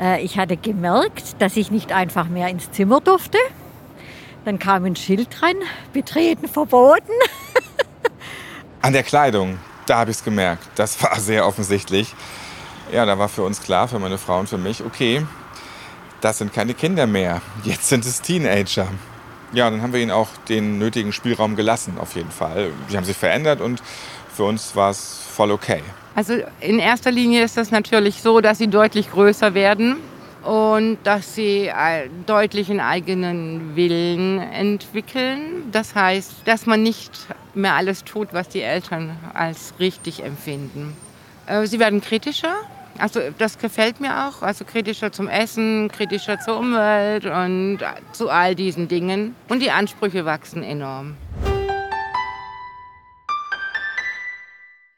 Äh, ich hatte gemerkt, dass ich nicht einfach mehr ins Zimmer durfte. Dann kam ein Schild dran, betreten verboten. An der Kleidung, da habe ich es gemerkt. Das war sehr offensichtlich. Ja, da war für uns klar, für meine Frau und für mich, okay, das sind keine Kinder mehr. Jetzt sind es Teenager. Ja, dann haben wir ihnen auch den nötigen Spielraum gelassen, auf jeden Fall. Die haben sich verändert und für uns war es voll okay. Also in erster Linie ist das natürlich so, dass sie deutlich größer werden und dass sie deutlich einen eigenen Willen entwickeln. Das heißt, dass man nicht mehr alles tut, was die Eltern als richtig empfinden. Äh, sie werden kritischer. Also das gefällt mir auch. Also kritischer zum Essen, kritischer zur Umwelt und zu all diesen Dingen. Und die Ansprüche wachsen enorm.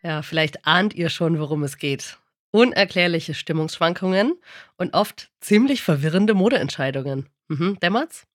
Ja, vielleicht ahnt ihr schon, worum es geht. Unerklärliche Stimmungsschwankungen und oft ziemlich verwirrende Modeentscheidungen. Mhm, dämmert's?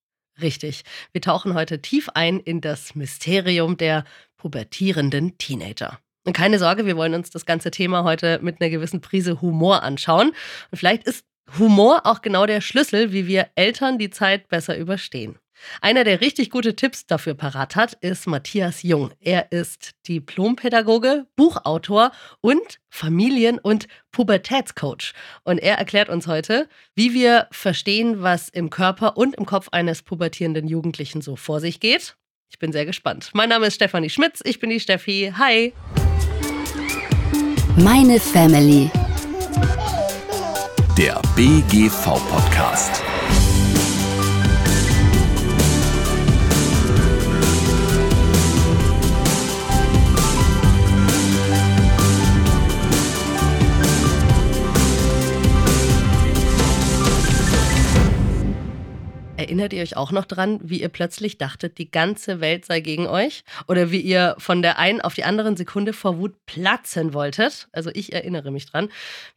Richtig. Wir tauchen heute tief ein in das Mysterium der pubertierenden Teenager. Und keine Sorge, wir wollen uns das ganze Thema heute mit einer gewissen Prise Humor anschauen. Und vielleicht ist Humor auch genau der Schlüssel, wie wir Eltern die Zeit besser überstehen. Einer, der richtig gute Tipps dafür parat hat, ist Matthias Jung. Er ist Diplompädagoge, Buchautor und Familien- und Pubertätscoach. Und er erklärt uns heute, wie wir verstehen, was im Körper und im Kopf eines pubertierenden Jugendlichen so vor sich geht. Ich bin sehr gespannt. Mein Name ist Stefanie Schmitz, ich bin die Steffi. Hi. Meine Family. Der BGV-Podcast. Erinnert ihr euch auch noch dran, wie ihr plötzlich dachtet, die ganze Welt sei gegen euch? Oder wie ihr von der einen auf die anderen Sekunde vor Wut platzen wolltet? Also ich erinnere mich dran.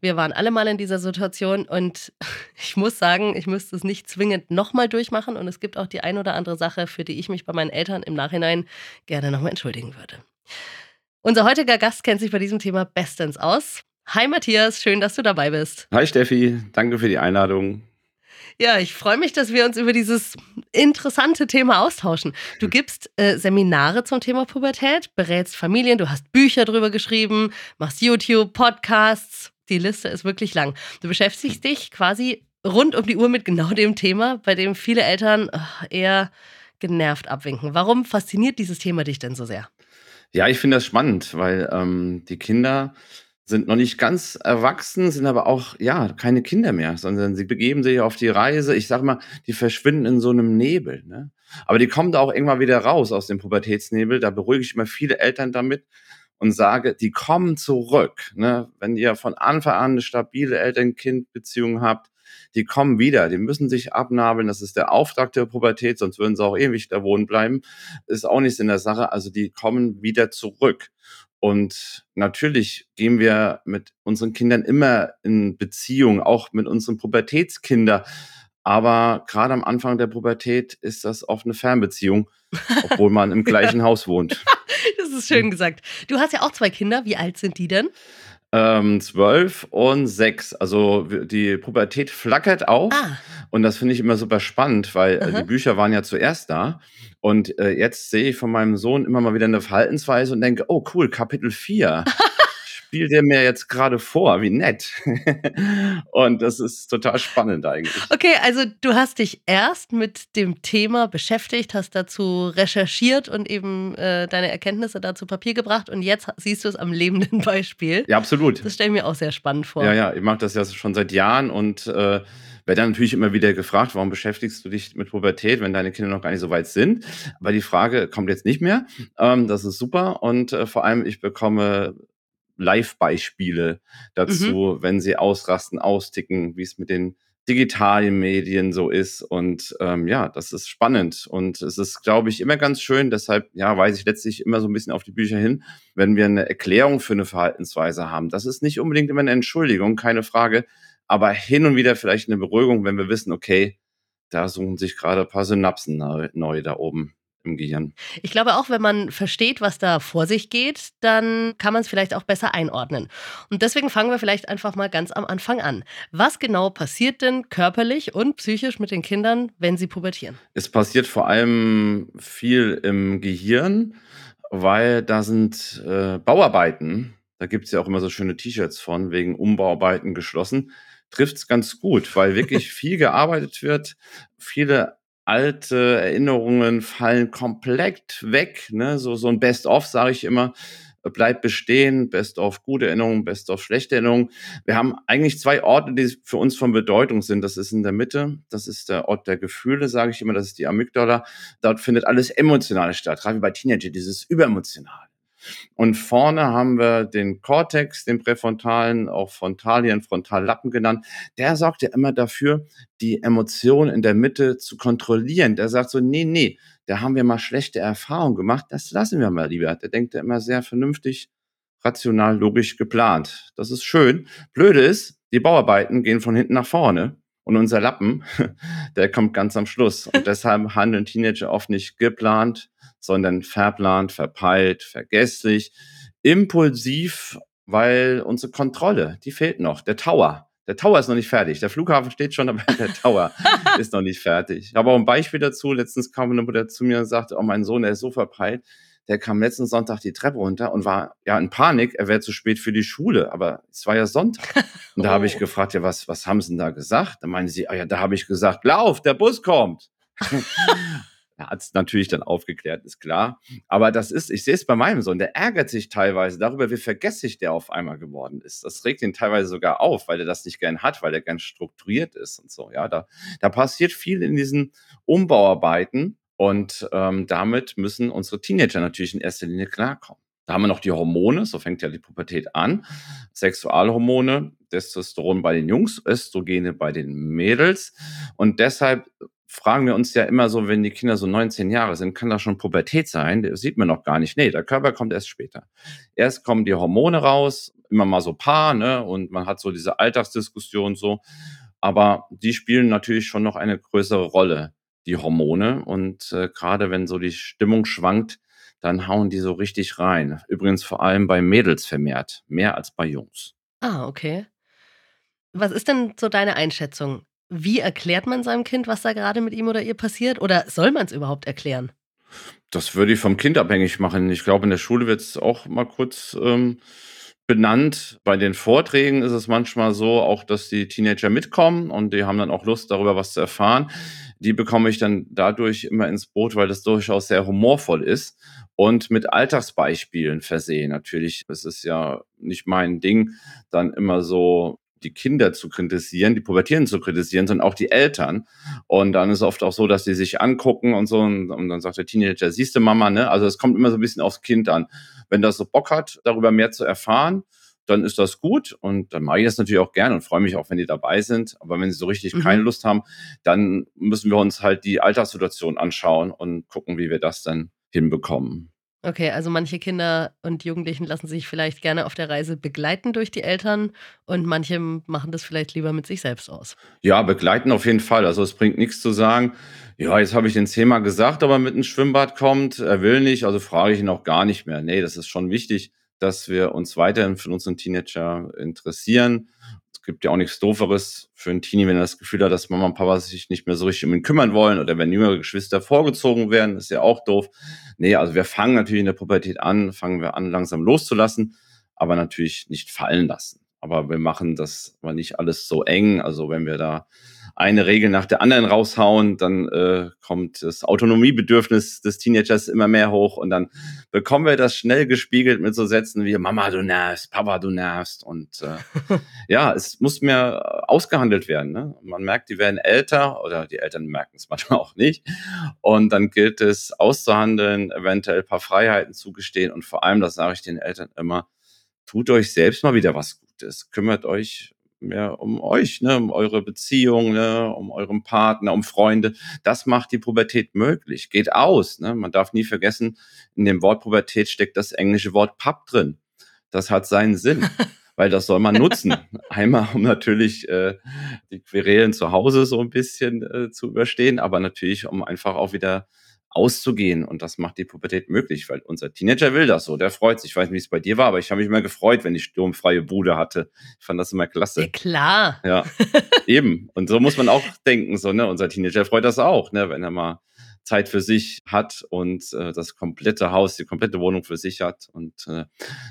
Wir waren alle mal in dieser Situation und ich muss sagen, ich müsste es nicht zwingend nochmal durchmachen und es gibt auch die ein oder andere Sache, für die ich mich bei meinen Eltern im Nachhinein gerne nochmal entschuldigen würde. Unser heutiger Gast kennt sich bei diesem Thema bestens aus. Hi Matthias, schön, dass du dabei bist. Hi Steffi, danke für die Einladung. Ja, ich freue mich, dass wir uns über dieses interessante Thema austauschen. Du hm. gibst äh, Seminare zum Thema Pubertät, berätst Familien, du hast Bücher drüber geschrieben, machst YouTube, Podcasts. Die Liste ist wirklich lang. Du beschäftigst dich quasi rund um die Uhr mit genau dem Thema, bei dem viele Eltern oh, eher genervt abwinken. Warum fasziniert dieses Thema dich denn so sehr? Ja, ich finde das spannend, weil ähm, die Kinder sind noch nicht ganz erwachsen, sind aber auch, ja, keine Kinder mehr, sondern sie begeben sich auf die Reise. Ich sag mal, die verschwinden in so einem Nebel. Ne? Aber die kommen da auch irgendwann wieder raus aus dem Pubertätsnebel. Da beruhige ich immer viele Eltern damit und sage, die kommen zurück. Ne? Wenn ihr von Anfang an eine stabile Eltern-Kind-Beziehung habt, die kommen wieder, die müssen sich abnabeln. Das ist der Auftrag der Pubertät, sonst würden sie auch ewig da wohnen bleiben. Ist auch nichts in der Sache. Also die kommen wieder zurück. Und natürlich gehen wir mit unseren Kindern immer in Beziehung, auch mit unseren Pubertätskindern. Aber gerade am Anfang der Pubertät ist das oft eine Fernbeziehung, obwohl man im gleichen Haus wohnt. Das ist schön gesagt. Du hast ja auch zwei Kinder. Wie alt sind die denn? Ähm, zwölf und sechs. Also die Pubertät flackert auf. Ah. Und das finde ich immer super spannend, weil äh, die Bücher waren ja zuerst da. Und äh, jetzt sehe ich von meinem Sohn immer mal wieder eine Verhaltensweise und denke, oh cool, Kapitel 4. spielt er mir jetzt gerade vor, wie nett. und das ist total spannend eigentlich. Okay, also du hast dich erst mit dem Thema beschäftigt, hast dazu recherchiert und eben äh, deine Erkenntnisse dazu Papier gebracht und jetzt siehst du es am lebenden Beispiel. Ja, absolut. Das stelle ich mir auch sehr spannend vor. Ja, ja, ich mache das ja schon seit Jahren und äh, werde dann natürlich immer wieder gefragt, warum beschäftigst du dich mit Pubertät, wenn deine Kinder noch gar nicht so weit sind? Aber die Frage kommt jetzt nicht mehr. Ähm, das ist super und äh, vor allem ich bekomme Live-Beispiele dazu, mhm. wenn sie ausrasten, austicken, wie es mit den digitalen Medien so ist. Und ähm, ja, das ist spannend. Und es ist, glaube ich, immer ganz schön. Deshalb, ja, weise ich letztlich immer so ein bisschen auf die Bücher hin, wenn wir eine Erklärung für eine Verhaltensweise haben. Das ist nicht unbedingt immer eine Entschuldigung, keine Frage. Aber hin und wieder vielleicht eine Beruhigung, wenn wir wissen, okay, da suchen sich gerade ein paar Synapsen neu, neu da oben. Im Gehirn. Ich glaube auch, wenn man versteht, was da vor sich geht, dann kann man es vielleicht auch besser einordnen. Und deswegen fangen wir vielleicht einfach mal ganz am Anfang an. Was genau passiert denn körperlich und psychisch mit den Kindern, wenn sie pubertieren? Es passiert vor allem viel im Gehirn, weil da sind äh, Bauarbeiten, da gibt es ja auch immer so schöne T-Shirts von, wegen Umbauarbeiten geschlossen, trifft es ganz gut, weil wirklich viel gearbeitet wird, viele alte Erinnerungen fallen komplett weg. Ne? So, so ein Best-of, sage ich immer, bleibt bestehen. Best-of gute Erinnerungen, Best-of schlechte Erinnerungen. Wir haben eigentlich zwei Orte, die für uns von Bedeutung sind. Das ist in der Mitte, das ist der Ort der Gefühle, sage ich immer, das ist die Amygdala. Dort findet alles Emotionale statt, gerade wie bei Teenager, dieses Überemotionale. Und vorne haben wir den Cortex, den präfrontalen, auch Frontalien, Frontallappen genannt. Der sorgt ja immer dafür, die Emotionen in der Mitte zu kontrollieren. Der sagt so, nee, nee, da haben wir mal schlechte Erfahrungen gemacht, das lassen wir mal lieber. Der denkt ja immer sehr vernünftig, rational, logisch geplant. Das ist schön. Blöde ist, die Bauarbeiten gehen von hinten nach vorne. Und unser Lappen, der kommt ganz am Schluss. Und deshalb handeln Teenager oft nicht geplant, sondern verplant, verpeilt, vergesslich, impulsiv, weil unsere Kontrolle, die fehlt noch. Der Tower, der Tower ist noch nicht fertig. Der Flughafen steht schon, aber der Tower ist noch nicht fertig. Ich habe auch ein Beispiel dazu. Letztens kam eine Mutter zu mir und sagte, oh, mein Sohn, der ist so verpeilt. Der kam letzten Sonntag die Treppe runter und war ja in Panik, er wäre zu spät für die Schule, aber es war ja Sonntag. Und da habe ich oh. gefragt, ja, was, was haben sie denn da gesagt? Da meinen sie, ah ja, da habe ich gesagt, lauf, der Bus kommt. Er hat es natürlich dann aufgeklärt, ist klar. Aber das ist, ich sehe es bei meinem Sohn, der ärgert sich teilweise darüber, wie vergesslich der auf einmal geworden ist. Das regt ihn teilweise sogar auf, weil er das nicht gern hat, weil er gern strukturiert ist und so. Ja, da, da passiert viel in diesen Umbauarbeiten und ähm, damit müssen unsere Teenager natürlich in erster Linie klarkommen. Da haben wir noch die Hormone, so fängt ja die Pubertät an. Sexualhormone, Testosteron bei den Jungs, Östrogene bei den Mädels. Und deshalb fragen wir uns ja immer so, wenn die Kinder so 19 Jahre sind, kann das schon Pubertät sein? Das sieht man noch gar nicht. Nee, der Körper kommt erst später. Erst kommen die Hormone raus, immer mal so paar, ne? Und man hat so diese Alltagsdiskussion so. Aber die spielen natürlich schon noch eine größere Rolle, die Hormone. Und äh, gerade wenn so die Stimmung schwankt, dann hauen die so richtig rein. Übrigens vor allem bei Mädels vermehrt, mehr als bei Jungs. Ah, okay. Was ist denn so deine Einschätzung? Wie erklärt man seinem Kind, was da gerade mit ihm oder ihr passiert? Oder soll man es überhaupt erklären? Das würde ich vom Kind abhängig machen. Ich glaube, in der Schule wird es auch mal kurz ähm, benannt. Bei den Vorträgen ist es manchmal so, auch dass die Teenager mitkommen und die haben dann auch Lust, darüber was zu erfahren. Die bekomme ich dann dadurch immer ins Boot, weil das durchaus sehr humorvoll ist und mit Alltagsbeispielen versehen. Natürlich, es ist ja nicht mein Ding, dann immer so die Kinder zu kritisieren, die Pubertierenden zu kritisieren, sondern auch die Eltern. Und dann ist es oft auch so, dass die sich angucken und so und, und dann sagt der Teenager, siehst du Mama, ne? Also es kommt immer so ein bisschen aufs Kind an. Wenn das so Bock hat, darüber mehr zu erfahren, dann ist das gut und dann mache ich das natürlich auch gerne und freue mich auch, wenn die dabei sind. Aber wenn sie so richtig mhm. keine Lust haben, dann müssen wir uns halt die Alltagssituation anschauen und gucken, wie wir das dann hinbekommen. Okay, also manche Kinder und Jugendlichen lassen sich vielleicht gerne auf der Reise begleiten durch die Eltern und manche machen das vielleicht lieber mit sich selbst aus. Ja, begleiten auf jeden Fall. Also es bringt nichts zu sagen, ja, jetzt habe ich den zehnmal gesagt, aber mit einem Schwimmbad kommt, er will nicht, also frage ich ihn auch gar nicht mehr. Nee, das ist schon wichtig, dass wir uns weiterhin für unseren Teenager interessieren es gibt ja auch nichts Dooferes für einen Teenie, wenn er das Gefühl hat, dass Mama und Papa sich nicht mehr so richtig um ihn kümmern wollen oder wenn jüngere Geschwister vorgezogen werden, ist ja auch doof. Nee, also wir fangen natürlich in der Pubertät an, fangen wir an, langsam loszulassen, aber natürlich nicht fallen lassen. Aber wir machen das mal nicht alles so eng. Also wenn wir da eine Regel nach der anderen raushauen, dann äh, kommt das Autonomiebedürfnis des Teenagers immer mehr hoch und dann bekommen wir das schnell gespiegelt mit so Sätzen wie Mama, du nervst, Papa, du nervst und äh, ja, es muss mehr ausgehandelt werden. Ne? Man merkt, die werden älter oder die Eltern merken es manchmal auch nicht und dann gilt es auszuhandeln, eventuell ein paar Freiheiten zugestehen und vor allem, das sage ich den Eltern immer, tut euch selbst mal wieder was Gutes, kümmert euch mehr um euch, ne, um eure Beziehung, ne, um euren Partner, um Freunde. Das macht die Pubertät möglich. Geht aus. Ne? Man darf nie vergessen, in dem Wort Pubertät steckt das englische Wort Pub drin. Das hat seinen Sinn. weil das soll man nutzen. Einmal, um natürlich äh, die Querelen zu Hause so ein bisschen äh, zu überstehen, aber natürlich, um einfach auch wieder auszugehen. Und das macht die Pubertät möglich, weil unser Teenager will das so. Der freut sich. Ich weiß nicht, wie es bei dir war, aber ich habe mich immer gefreut, wenn ich sturmfreie Bude hatte. Ich fand das immer klasse. Ja, klar. Ja, eben. Und so muss man auch denken. So, ne? Unser Teenager freut das auch, ne? wenn er mal Zeit für sich hat und äh, das komplette Haus, die komplette Wohnung für sich hat. Und äh,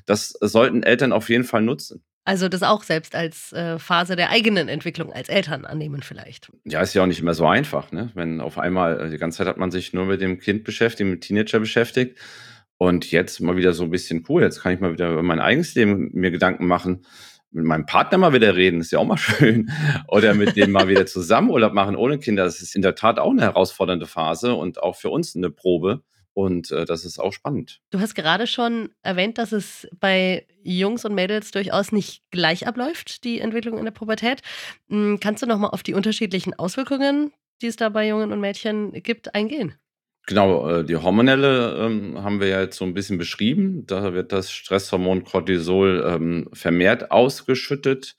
das sollten Eltern auf jeden Fall nutzen. Also das auch selbst als äh, Phase der eigenen Entwicklung als Eltern annehmen vielleicht. Ja, ist ja auch nicht immer so einfach, ne? Wenn auf einmal äh, die ganze Zeit hat man sich nur mit dem Kind beschäftigt, mit Teenager beschäftigt und jetzt mal wieder so ein bisschen cool. Jetzt kann ich mal wieder über mein eigenes Leben mir Gedanken machen, mit meinem Partner mal wieder reden, ist ja auch mal schön. Oder mit dem mal wieder zusammen Urlaub machen ohne Kinder. Das ist in der Tat auch eine herausfordernde Phase und auch für uns eine Probe. Und äh, das ist auch spannend. Du hast gerade schon erwähnt, dass es bei Jungs und Mädels durchaus nicht gleich abläuft, die Entwicklung in der Pubertät. Hm, kannst du noch mal auf die unterschiedlichen Auswirkungen, die es da bei Jungen und Mädchen gibt, eingehen? Genau, äh, die hormonelle ähm, haben wir ja jetzt so ein bisschen beschrieben. Da wird das Stresshormon Cortisol ähm, vermehrt ausgeschüttet.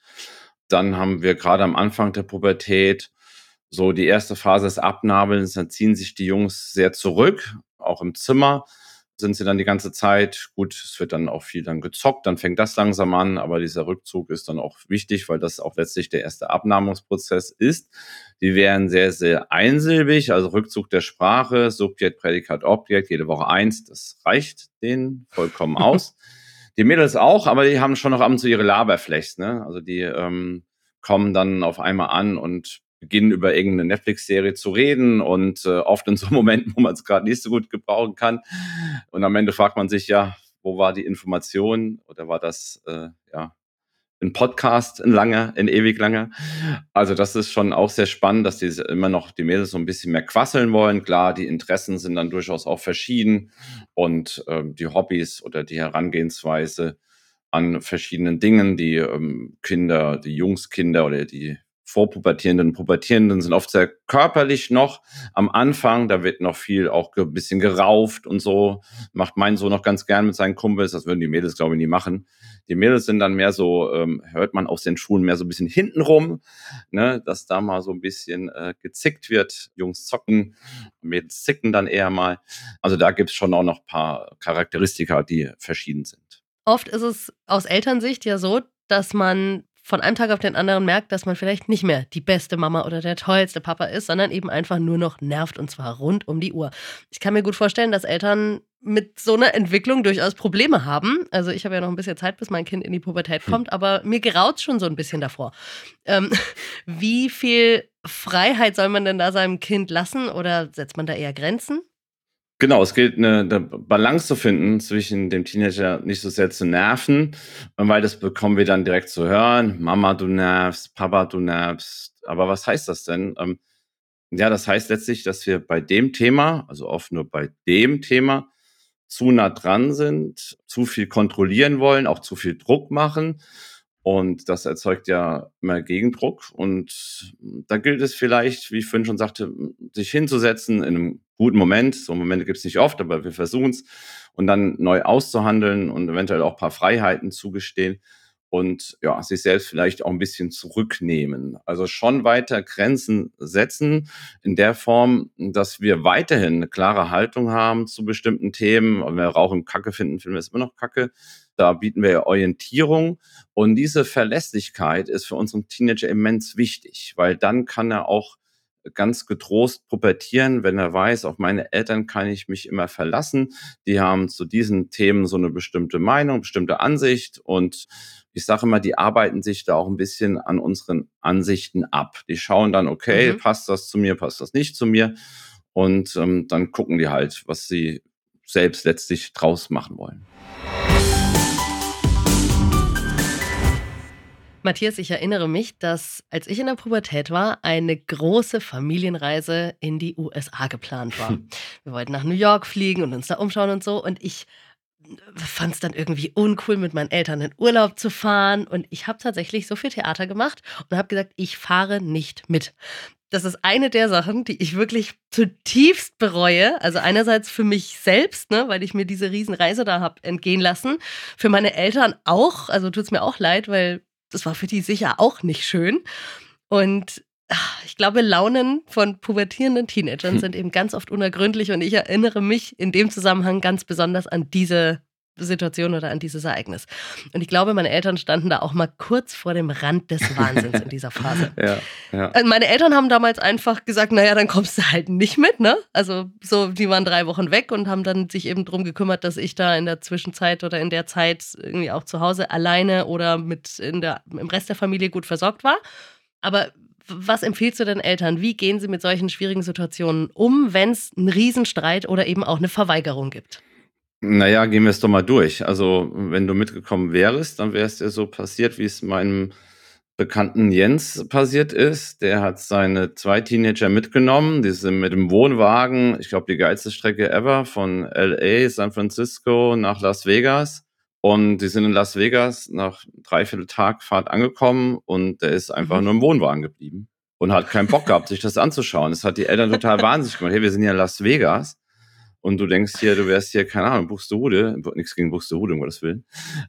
Dann haben wir gerade am Anfang der Pubertät so die erste Phase des Abnabelns, dann ziehen sich die Jungs sehr zurück, auch im Zimmer sind sie dann die ganze Zeit. Gut, es wird dann auch viel dann gezockt, dann fängt das langsam an, aber dieser Rückzug ist dann auch wichtig, weil das auch letztlich der erste Abnahmungsprozess ist. Die wären sehr, sehr einsilbig, also Rückzug der Sprache, Subjekt, Prädikat, Objekt, jede Woche eins, das reicht denen vollkommen aus. Die Mädels auch, aber die haben schon noch ab und zu ihre Laberflechts, ne? Also die ähm, kommen dann auf einmal an und beginnen über irgendeine Netflix-Serie zu reden und äh, oft in so Momenten, wo man es gerade nicht so gut gebrauchen kann. Und am Ende fragt man sich ja, wo war die Information oder war das äh, ja ein Podcast, ein langer, ein ewig langer. Also das ist schon auch sehr spannend, dass die immer noch die Mädels so ein bisschen mehr quasseln wollen. Klar, die Interessen sind dann durchaus auch verschieden und ähm, die Hobbys oder die Herangehensweise an verschiedenen Dingen, die ähm, Kinder, die Jungskinder oder die Vorpubertierenden Pubertierenden sind oft sehr körperlich noch am Anfang. Da wird noch viel auch ein bisschen gerauft und so. Macht mein Sohn noch ganz gern mit seinen Kumpels. Das würden die Mädels, glaube ich, nie machen. Die Mädels sind dann mehr so, ähm, hört man aus den Schulen mehr so ein bisschen hintenrum, ne, dass da mal so ein bisschen äh, gezickt wird. Jungs zocken, Mädels zicken dann eher mal. Also da gibt es schon auch noch ein paar Charakteristika, die verschieden sind. Oft ist es aus Elternsicht ja so, dass man von einem Tag auf den anderen merkt, dass man vielleicht nicht mehr die beste Mama oder der tollste Papa ist, sondern eben einfach nur noch nervt und zwar rund um die Uhr. Ich kann mir gut vorstellen, dass Eltern mit so einer Entwicklung durchaus Probleme haben. Also ich habe ja noch ein bisschen Zeit, bis mein Kind in die Pubertät hm. kommt, aber mir geraut schon so ein bisschen davor. Ähm, wie viel Freiheit soll man denn da seinem Kind lassen oder setzt man da eher Grenzen? Genau, es gilt eine, eine, Balance zu finden zwischen dem Teenager nicht so sehr zu nerven, weil das bekommen wir dann direkt zu hören. Mama, du nervst, Papa, du nervst. Aber was heißt das denn? Ähm, ja, das heißt letztlich, dass wir bei dem Thema, also oft nur bei dem Thema, zu nah dran sind, zu viel kontrollieren wollen, auch zu viel Druck machen und das erzeugt ja immer Gegendruck. Und da gilt es vielleicht, wie ich vorhin schon sagte, sich hinzusetzen in einem guten Moment. So Momente gibt es nicht oft, aber wir versuchen es. Und dann neu auszuhandeln und eventuell auch ein paar Freiheiten zugestehen und ja, sich selbst vielleicht auch ein bisschen zurücknehmen. Also schon weiter Grenzen setzen in der Form, dass wir weiterhin eine klare Haltung haben zu bestimmten Themen. Wenn wir Rauchen Kacke finden, finden wir es immer noch Kacke. Da bieten wir Orientierung. Und diese Verlässlichkeit ist für unseren Teenager immens wichtig, weil dann kann er auch ganz getrost pubertieren, wenn er weiß, auf meine Eltern kann ich mich immer verlassen. Die haben zu diesen Themen so eine bestimmte Meinung, bestimmte Ansicht und ich sage immer, die arbeiten sich da auch ein bisschen an unseren Ansichten ab. Die schauen dann, okay, mhm. passt das zu mir, passt das nicht zu mir und ähm, dann gucken die halt, was sie selbst letztlich draus machen wollen. Matthias, ich erinnere mich, dass als ich in der Pubertät war, eine große Familienreise in die USA geplant war. Wir wollten nach New York fliegen und uns da umschauen und so. Und ich fand es dann irgendwie uncool, mit meinen Eltern in Urlaub zu fahren. Und ich habe tatsächlich so viel Theater gemacht und habe gesagt, ich fahre nicht mit. Das ist eine der Sachen, die ich wirklich zutiefst bereue. Also einerseits für mich selbst, ne, weil ich mir diese Riesenreise da habe entgehen lassen. Für meine Eltern auch. Also tut es mir auch leid, weil das war für die sicher auch nicht schön. Und ich glaube, Launen von pubertierenden Teenagern sind eben ganz oft unergründlich und ich erinnere mich in dem Zusammenhang ganz besonders an diese Situation oder an dieses Ereignis. Und ich glaube, meine Eltern standen da auch mal kurz vor dem Rand des Wahnsinns in dieser Phase. Ja, ja. Also meine Eltern haben damals einfach gesagt, naja, dann kommst du halt nicht mit, ne? Also so, die waren drei Wochen weg und haben dann sich eben drum gekümmert, dass ich da in der Zwischenzeit oder in der Zeit irgendwie auch zu Hause alleine oder mit in der, im Rest der Familie gut versorgt war. Aber was empfiehlst du den Eltern? Wie gehen sie mit solchen schwierigen Situationen um, wenn es einen Riesenstreit oder eben auch eine Verweigerung gibt? Naja, gehen wir es doch mal durch. Also, wenn du mitgekommen wärst, dann wäre es dir so passiert, wie es meinem Bekannten Jens passiert ist. Der hat seine zwei Teenager mitgenommen. Die sind mit dem Wohnwagen, ich glaube, die geilste Strecke ever, von LA, San Francisco nach Las Vegas. Und die sind in Las Vegas nach dreiviertel Tag Fahrt angekommen und der ist einfach Mhm. nur im Wohnwagen geblieben und hat keinen Bock gehabt, sich das anzuschauen. Das hat die Eltern total wahnsinnig gemacht. Hey, wir sind ja in Las Vegas und du denkst hier, du wärst hier, keine Ahnung, Buxtehude, nichts gegen Buxtehude, um Gottes Willen.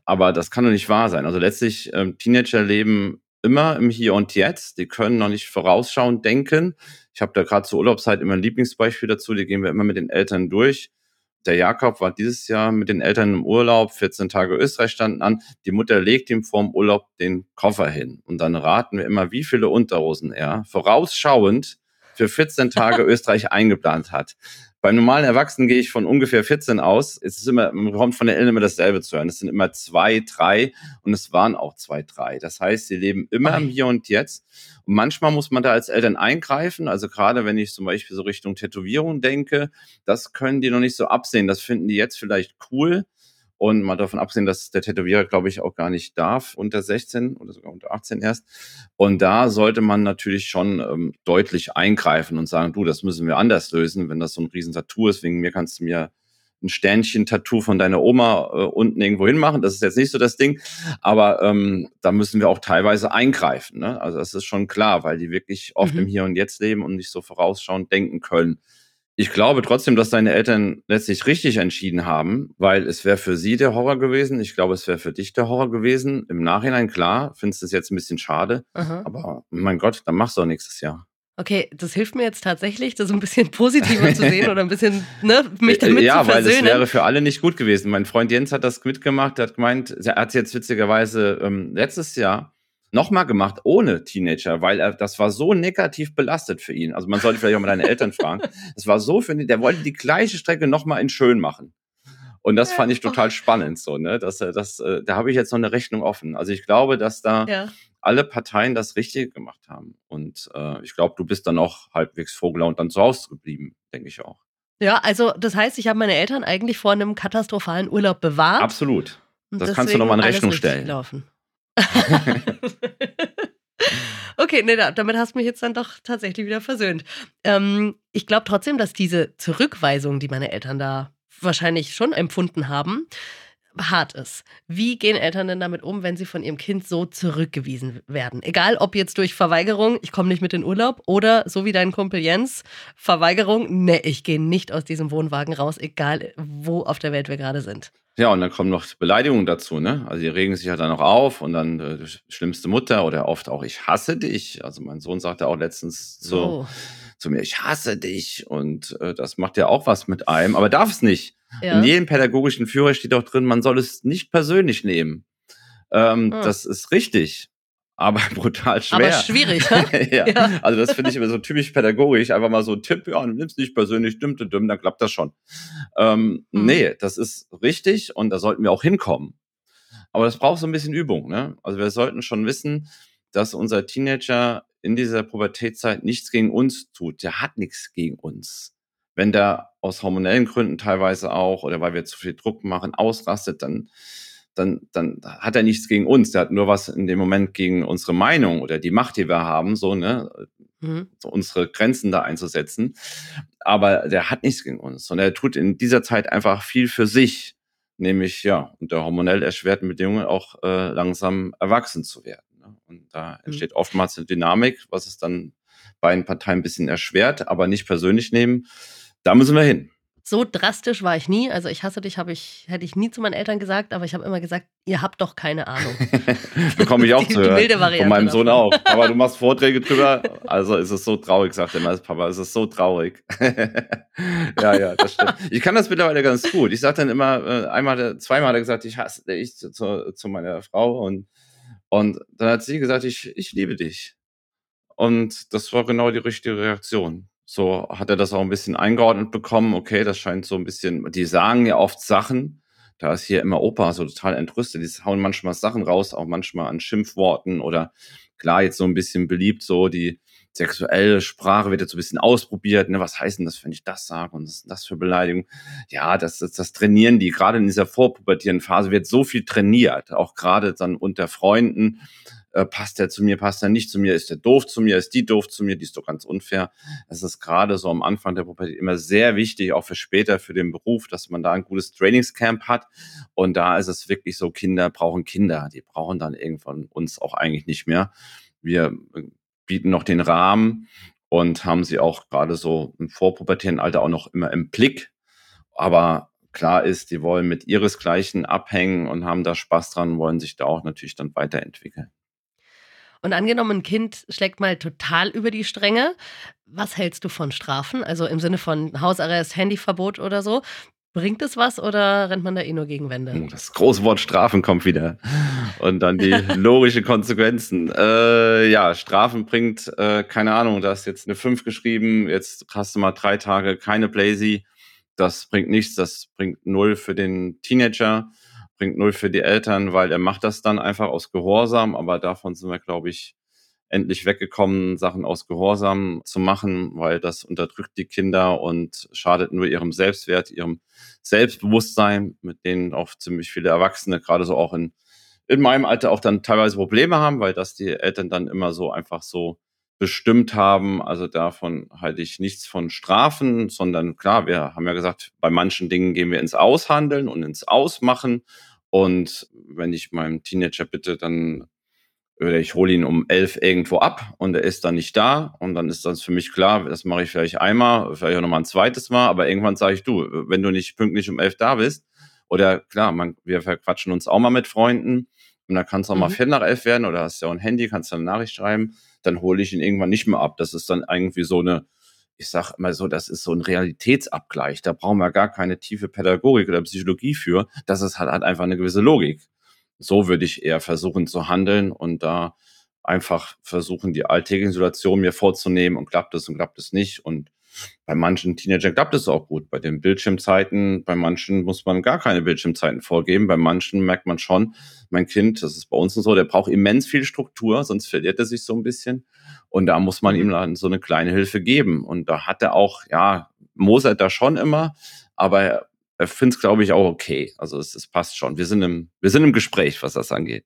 Aber das kann doch nicht wahr sein. Also letztlich, ähm, Teenager leben immer im Hier und Jetzt. Die können noch nicht vorausschauend denken. Ich habe da gerade zur Urlaubszeit immer ein Lieblingsbeispiel dazu. Die gehen wir immer mit den Eltern durch. Der Jakob war dieses Jahr mit den Eltern im Urlaub, 14 Tage Österreich standen an. Die Mutter legt ihm vorm Urlaub den Koffer hin. Und dann raten wir immer, wie viele Unterhosen er vorausschauend für 14 Tage Österreich eingeplant hat. Beim normalen Erwachsenen gehe ich von ungefähr 14 aus. Es ist immer, man bekommt von den Eltern immer dasselbe zu hören. Es sind immer zwei, drei und es waren auch zwei, drei. Das heißt, sie leben immer im Hier und Jetzt. Und manchmal muss man da als Eltern eingreifen. Also gerade wenn ich zum Beispiel so Richtung Tätowierung denke, das können die noch nicht so absehen. Das finden die jetzt vielleicht cool. Und mal davon absehen, dass der Tätowierer, glaube ich, auch gar nicht darf, unter 16 oder sogar unter 18 erst. Und da sollte man natürlich schon ähm, deutlich eingreifen und sagen, du, das müssen wir anders lösen, wenn das so ein riesen Tattoo ist. Wegen mir kannst du mir ein Sternchen-Tattoo von deiner Oma äh, unten irgendwo hinmachen. Das ist jetzt nicht so das Ding. Aber ähm, da müssen wir auch teilweise eingreifen. Ne? Also das ist schon klar, weil die wirklich oft Mhm. im Hier und Jetzt leben und nicht so vorausschauend denken können. Ich glaube trotzdem, dass deine Eltern letztlich richtig entschieden haben, weil es wäre für sie der Horror gewesen. Ich glaube, es wäre für dich der Horror gewesen. Im Nachhinein, klar, findest du es jetzt ein bisschen schade. Aha. Aber mein Gott, dann machst du auch nächstes Jahr. Okay, das hilft mir jetzt tatsächlich, das ein bisschen positiver zu sehen oder ein bisschen, ne, mich damit Äh, ja, zu weil es versöhnen. wäre für alle nicht gut gewesen. Mein Freund Jens hat das mitgemacht, der hat gemeint, er hat es jetzt witzigerweise ähm, letztes Jahr nochmal gemacht, ohne Teenager, weil er, das war so negativ belastet für ihn. Also man sollte vielleicht auch mal deine Eltern fragen. Es war so für ihn, der wollte die gleiche Strecke nochmal in schön machen. Und das fand ich total spannend, so, ne, dass er das, äh, da habe ich jetzt noch eine Rechnung offen. Also ich glaube, dass da ja. alle Parteien das Richtige gemacht haben. Und äh, ich glaube, du bist dann auch halbwegs vorgelaunt dann zu Hause geblieben, denke ich auch. ja, also das heißt, ich habe meine Eltern eigentlich vor einem katastrophalen Urlaub bewahrt. Absolut. und das kannst du noch mal in Rechnung stellen. Gelaufen. okay, nee, da, damit hast du mich jetzt dann doch tatsächlich wieder versöhnt. Ähm, ich glaube trotzdem, dass diese Zurückweisung, die meine Eltern da wahrscheinlich schon empfunden haben, hart ist. Wie gehen Eltern denn damit um, wenn sie von ihrem Kind so zurückgewiesen werden? Egal, ob jetzt durch Verweigerung, ich komme nicht mit in Urlaub, oder so wie dein Kumpel Jens, Verweigerung, ne, ich gehe nicht aus diesem Wohnwagen raus, egal wo auf der Welt wir gerade sind. Ja, und dann kommen noch Beleidigungen dazu, ne? Also die regen sich ja dann noch auf und dann äh, schlimmste Mutter oder oft auch ich hasse dich. Also mein Sohn sagte auch letztens so Oh. zu mir, ich hasse dich und äh, das macht ja auch was mit einem, aber darf es nicht. Ja. In jedem pädagogischen Führer steht auch drin, man soll es nicht persönlich nehmen. Ähm, Ah. Das ist richtig, aber brutal schwer. Aber schwierig, ne? ja. Ja. Also das finde ich immer so typisch pädagogisch. Einfach mal so ein Tipp, ja, nimm's nicht persönlich, dümm, dümm, dümm, dann klappt das schon. Ähm, Mhm. Nee, das ist richtig und da sollten wir auch hinkommen. Aber das braucht so ein bisschen Übung. Ne? Also wir sollten schon wissen, dass unser Teenager in dieser Pubertätzeit nichts gegen uns tut. Der hat nichts gegen uns. Wenn der aus hormonellen Gründen teilweise auch oder weil wir zu viel Druck machen, ausrastet, dann, dann, dann hat er nichts gegen uns. Der hat nur was in dem Moment gegen unsere Meinung oder die Macht, die wir haben, so, ne, Mhm. so unsere Grenzen da einzusetzen. Aber der hat nichts gegen uns. Und er tut in dieser Zeit einfach viel für sich. Nämlich, ja, unter hormonell erschwerten Bedingungen auch äh, langsam erwachsen zu werden. Ne? Und da entsteht oftmals eine Dynamik, was es dann beiden Parteien ein bisschen erschwert, aber nicht persönlich nehmen. Da müssen wir hin. So drastisch war ich nie. Also ich hasse dich, ich, hätte ich nie zu meinen Eltern gesagt, aber ich habe immer gesagt, ihr habt doch keine Ahnung. Bekomme ich auch die, zu hören. Die Von meinem Sohn davon. auch. Aber du machst Vorträge drüber. Also ist es so traurig, sagt er immer, Papa, es ist so traurig. ja, ja, das stimmt. Ich kann das mittlerweile ganz gut. Ich sage dann immer, äh, einmal, zweimal hat er gesagt, ich hasse dich zu, zu, zu meiner Frau und, und dann hat sie gesagt, ich, ich liebe dich. Und das war genau die richtige Reaktion. So hat er das auch ein bisschen eingeordnet bekommen. Okay, das scheint so ein bisschen, die sagen ja oft Sachen. Da ist hier immer Opa so total entrüstet. Die hauen manchmal Sachen raus, auch manchmal an Schimpfworten oder klar, jetzt so ein bisschen beliebt, so die sexuelle Sprache wird jetzt so ein bisschen ausprobiert. Ne? Was heißt denn das, wenn ich das sage? Und was ist das für Beleidigung? Ja, das, das, das trainieren die. Gerade in dieser vorpubertierenden Phase wird so viel trainiert, auch gerade dann unter Freunden äh, passt er zu mir, passt er nicht zu mir, ist er doof zu mir, ist die doof zu mir, die ist doch ganz unfair. Es ist gerade so am Anfang der Pubertät immer sehr wichtig, auch für später, für den Beruf, dass man da ein gutes Trainingscamp hat. Und da ist es wirklich so, Kinder brauchen Kinder. Die brauchen dann irgendwann uns auch eigentlich nicht mehr. Wir äh, bieten noch den Rahmen und haben sie auch gerade so im vorpubertären Alter auch noch immer im Blick. Aber klar ist, die wollen mit ihresgleichen abhängen und haben da Spaß dran, wollen sich da auch natürlich dann weiterentwickeln. Und angenommen, ein Kind schlägt mal total über die Stränge. Was hältst du von Strafen? Also im Sinne von Hausarrest, Handyverbot oder so? Bringt es was oder rennt man da eh nur gegen Wände? Oh, das große Wort Strafen kommt wieder. Und dann die logische Konsequenzen. Äh, ja, Strafen bringt, äh, keine Ahnung, du hast jetzt eine 5 geschrieben, jetzt hast du mal drei Tage keine Blazy. Das bringt nichts, das bringt null für den Teenager bringt null für die Eltern, weil er macht das dann einfach aus Gehorsam, aber davon sind wir, glaube ich, endlich weggekommen, Sachen aus Gehorsam zu machen, weil das unterdrückt die Kinder und schadet nur ihrem Selbstwert, ihrem Selbstbewusstsein, mit denen auch ziemlich viele Erwachsene, gerade so auch in, in meinem Alter, auch dann teilweise Probleme haben, weil das die Eltern dann immer so einfach so bestimmt haben. Also davon halte ich nichts von Strafen, sondern klar, wir haben ja gesagt, bei manchen Dingen gehen wir ins Aushandeln und ins Ausmachen und wenn ich meinem Teenager bitte, dann oder ich hole ihn um elf irgendwo ab und er ist dann nicht da und dann ist das für mich klar, das mache ich vielleicht einmal, vielleicht auch nochmal ein zweites Mal, aber irgendwann sage ich, du, wenn du nicht pünktlich um elf da bist, oder klar, man, wir verquatschen uns auch mal mit Freunden und dann kann es auch mhm. mal vier nach elf werden oder hast ja auch ein Handy, kannst du eine Nachricht schreiben, dann hole ich ihn irgendwann nicht mehr ab. Das ist dann irgendwie so eine, ich sage immer so, das ist so ein Realitätsabgleich. Da brauchen wir gar keine tiefe Pädagogik oder Psychologie für. Das ist halt, halt einfach eine gewisse Logik. So würde ich eher versuchen zu handeln und da einfach versuchen, die alltäglichen Situationen mir vorzunehmen und klappt es und klappt es nicht. Und bei manchen Teenagern klappt es auch gut. Bei den Bildschirmzeiten, bei manchen muss man gar keine Bildschirmzeiten vorgeben. Bei manchen merkt man schon, mein Kind, das ist bei uns so, der braucht immens viel Struktur, sonst verliert er sich so ein bisschen. Und da muss man ihm mhm. dann so eine kleine Hilfe geben. Und da hat er auch, ja, mosert da schon immer, aber er findet es, glaube ich, auch okay. Also es, es passt schon. Wir sind im, wir sind im Gespräch, was das angeht.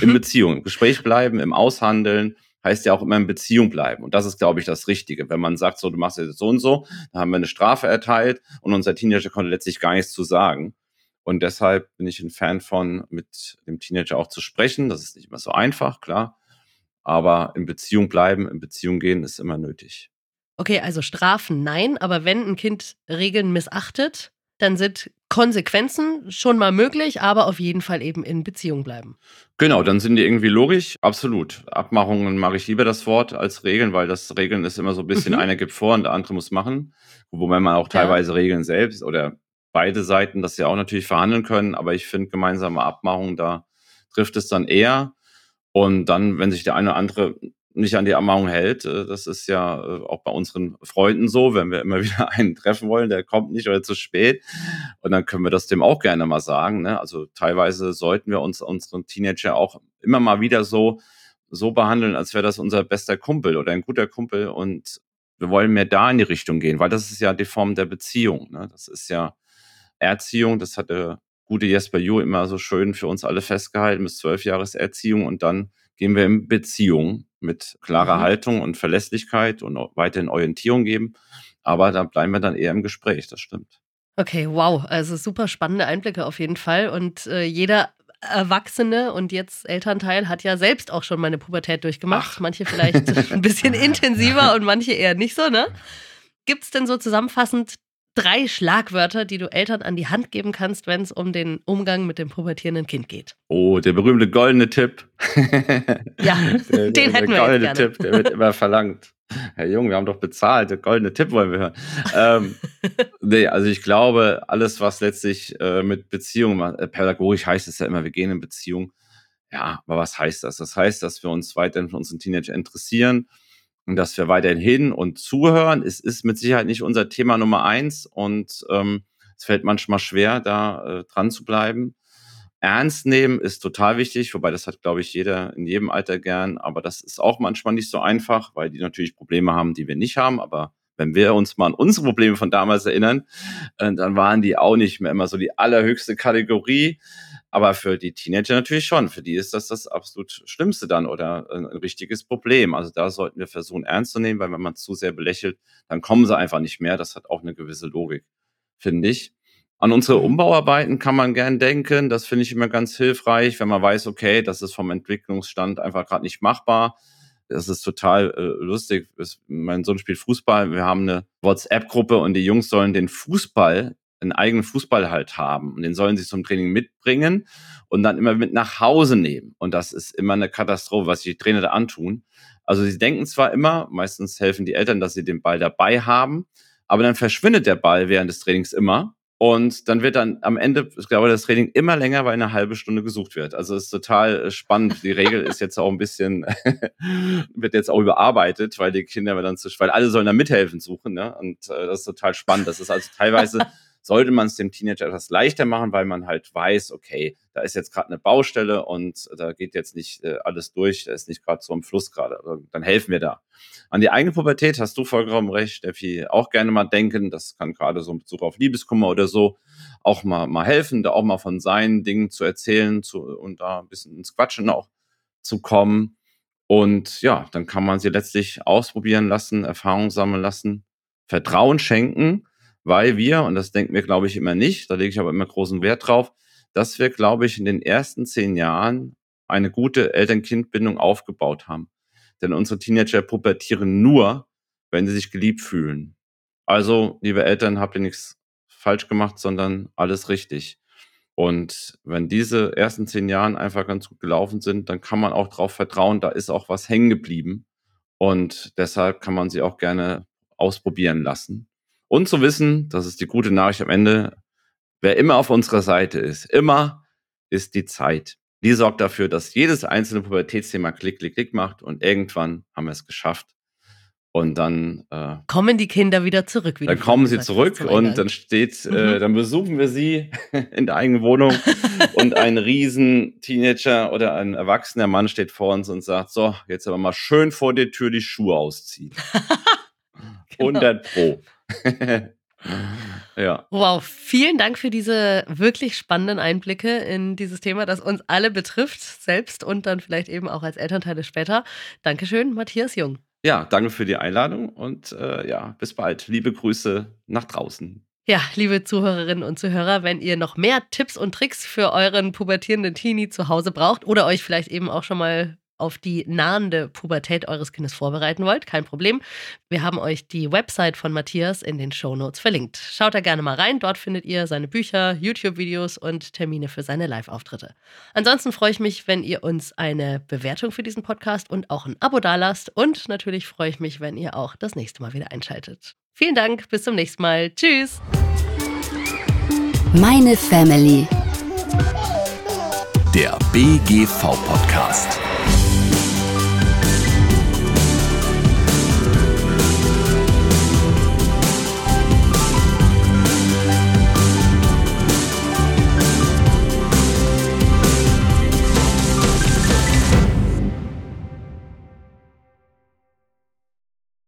In mhm. Beziehung, im Gespräch bleiben, im Aushandeln, heißt ja auch immer in Beziehung bleiben. Und das ist, glaube ich, das Richtige. Wenn man sagt, so, du machst jetzt so und so, dann haben wir eine Strafe erteilt und unser Teenager konnte letztlich gar nichts zu sagen. Und deshalb bin ich ein Fan von, mit dem Teenager auch zu sprechen. Das ist nicht immer so einfach, klar. Aber in Beziehung bleiben, in Beziehung gehen ist immer nötig. Okay, also Strafen nein, aber wenn ein Kind Regeln missachtet, dann sind Konsequenzen schon mal möglich, aber auf jeden Fall eben in Beziehung bleiben. Genau, dann sind die irgendwie logisch, absolut. Abmachungen mache ich lieber das Wort als Regeln, weil das Regeln ist immer so ein bisschen, mhm. einer gibt vor und der andere muss machen. Wobei man auch teilweise ja. Regeln selbst oder beide Seiten das ja auch natürlich verhandeln können, aber ich finde gemeinsame Abmachungen, da trifft es dann eher. Und dann, wenn sich der eine oder andere nicht an die Ermahnung hält. Äh, das ist ja äh, auch bei unseren Freunden so, wenn wir immer wieder einen treffen wollen, der kommt nicht oder zu spät. Und dann können wir das dem auch gerne mal sagen. Ne? Also teilweise sollten wir uns unseren Teenager auch immer mal wieder so, so behandeln, als wäre das unser bester Kumpel oder ein guter Kumpel. Und wir wollen mehr da in die Richtung gehen, weil das ist ja die Form der Beziehung. Ne? Das ist ja Erziehung, das hat der gute Jesper Ju immer so schön für uns alle festgehalten, bis zwölf Jahres Erziehung und dann gehen wir in Beziehung mit klarer mhm. Haltung und Verlässlichkeit und weiterhin Orientierung geben. Aber da bleiben wir dann eher im Gespräch, das stimmt. Okay, wow. Also super spannende Einblicke auf jeden Fall. Und äh, jeder Erwachsene und jetzt Elternteil hat ja selbst auch schon meine Pubertät durchgemacht. Ach. Manche vielleicht ein bisschen intensiver und manche eher nicht so, ne? Gibt es denn so zusammenfassend drei Schlagwörter, die du Eltern an die Hand geben kannst, wenn es um den Umgang mit dem pubertierenden Kind geht. Oh, der berühmte goldene Tipp. Ja, der, den der, hätten wir der goldene jetzt gerne. Tipp, der wird immer verlangt. Herr Jung, wir haben doch bezahlt, der goldene Tipp wollen wir hören. ähm, nee, also ich glaube, alles, was letztlich äh, mit Beziehung, macht- äh, pädagogisch heißt es ja immer, wir gehen in Beziehung. Ja, aber was heißt das? Das heißt, dass wir uns weiterhin für unseren Teenager interessieren dass wir weiterhin hin und zuhören. Es ist mit Sicherheit nicht unser Thema Nummer eins und ähm, es fällt manchmal schwer, da äh, dran zu bleiben. Ernst nehmen ist total wichtig, wobei das hat, glaube ich, jeder in jedem Alter gern. Aber das ist auch manchmal nicht so einfach, weil die natürlich Probleme haben, die wir nicht haben. Aber wenn wir uns mal an unsere Probleme von damals erinnern, äh, dann waren die auch nicht mehr immer so die allerhöchste Kategorie. Aber für die Teenager natürlich schon. Für die ist das das absolut Schlimmste dann oder ein ein richtiges Problem. Also da sollten wir versuchen, ernst zu nehmen, weil wenn man zu sehr belächelt, dann kommen sie einfach nicht mehr. Das hat auch eine gewisse Logik, finde ich. An unsere Umbauarbeiten kann man gern denken. Das finde ich immer ganz hilfreich, wenn man weiß, okay, das ist vom Entwicklungsstand einfach gerade nicht machbar. Das ist total äh, lustig. Es, mein Sohn spielt Fußball. Wir haben eine WhatsApp-Gruppe und die Jungs sollen den Fußball, einen eigenen Fußball halt haben. Und den sollen sie zum Training mitbringen und dann immer mit nach Hause nehmen. Und das ist immer eine Katastrophe, was die Trainer da antun. Also sie denken zwar immer, meistens helfen die Eltern, dass sie den Ball dabei haben, aber dann verschwindet der Ball während des Trainings immer. Und dann wird dann am Ende, ich glaube, das Training immer länger, weil eine halbe Stunde gesucht wird. Also es ist total äh, spannend. Die Regel ist jetzt auch ein bisschen, wird jetzt auch überarbeitet, weil die Kinder dann zu, weil alle sollen da mithelfen suchen. Ne? Und äh, das ist total spannend. Das ist also teilweise sollte man es dem Teenager etwas leichter machen, weil man halt weiß, okay, da ist jetzt gerade eine Baustelle und da geht jetzt nicht äh, alles durch, da ist nicht gerade so im Fluss gerade. Also, Dann helfen wir da. An die eigene Pubertät hast du vollkommen recht, Steffi. Auch gerne mal denken, das kann gerade so in Bezug auf Liebeskummer oder so auch mal, mal helfen, da auch mal von seinen Dingen zu erzählen zu, und da ein bisschen ins Quatschen auch zu kommen. Und ja, dann kann man sie letztlich ausprobieren lassen, Erfahrung sammeln lassen, Vertrauen schenken, weil wir, und das denken wir, glaube ich, immer nicht, da lege ich aber immer großen Wert drauf, dass wir, glaube ich, in den ersten zehn Jahren eine gute Eltern-Kind-Bindung aufgebaut haben. Denn unsere Teenager pubertieren nur, wenn sie sich geliebt fühlen. Also, liebe Eltern, habt ihr nichts falsch gemacht, sondern alles richtig. Und wenn diese ersten zehn Jahren einfach ganz gut gelaufen sind, dann kann man auch darauf vertrauen, da ist auch was hängen geblieben. Und deshalb kann man sie auch gerne ausprobieren lassen. Und zu wissen, das ist die gute Nachricht am Ende, wer immer auf unserer Seite ist, immer ist die Zeit. Die sorgt dafür, dass jedes einzelne Pubertätsthema klick, klick, klick macht und irgendwann haben wir es geschafft. Und dann, äh, Kommen die Kinder wieder zurück? Wie dann kommen sie zurück und dann steht, Mhm. äh, dann besuchen wir sie in der eigenen Wohnung und ein riesen Teenager oder ein erwachsener Mann steht vor uns und sagt, so, jetzt aber mal schön vor der Tür die Schuhe ausziehen. Genau. 100 pro. ja. Wow, vielen Dank für diese wirklich spannenden Einblicke in dieses Thema, das uns alle betrifft, selbst und dann vielleicht eben auch als Elternteile später. Dankeschön, Matthias Jung. Ja, danke für die Einladung und äh, ja, bis bald. Liebe Grüße nach draußen. Ja, liebe Zuhörerinnen und Zuhörer, wenn ihr noch mehr Tipps und Tricks für euren pubertierenden Teenie zu Hause braucht oder euch vielleicht eben auch schon mal auf die nahende Pubertät eures Kindes vorbereiten wollt, kein Problem. Wir haben euch die Website von Matthias in den Shownotes verlinkt. Schaut da gerne mal rein, dort findet ihr seine Bücher, YouTube-Videos und Termine für seine Live-Auftritte. Ansonsten freue ich mich, wenn ihr uns eine Bewertung für diesen Podcast und auch ein Abo dalasst und natürlich freue ich mich, wenn ihr auch das nächste Mal wieder einschaltet. Vielen Dank, bis zum nächsten Mal. Tschüss. Meine Family. Der BGV-Podcast.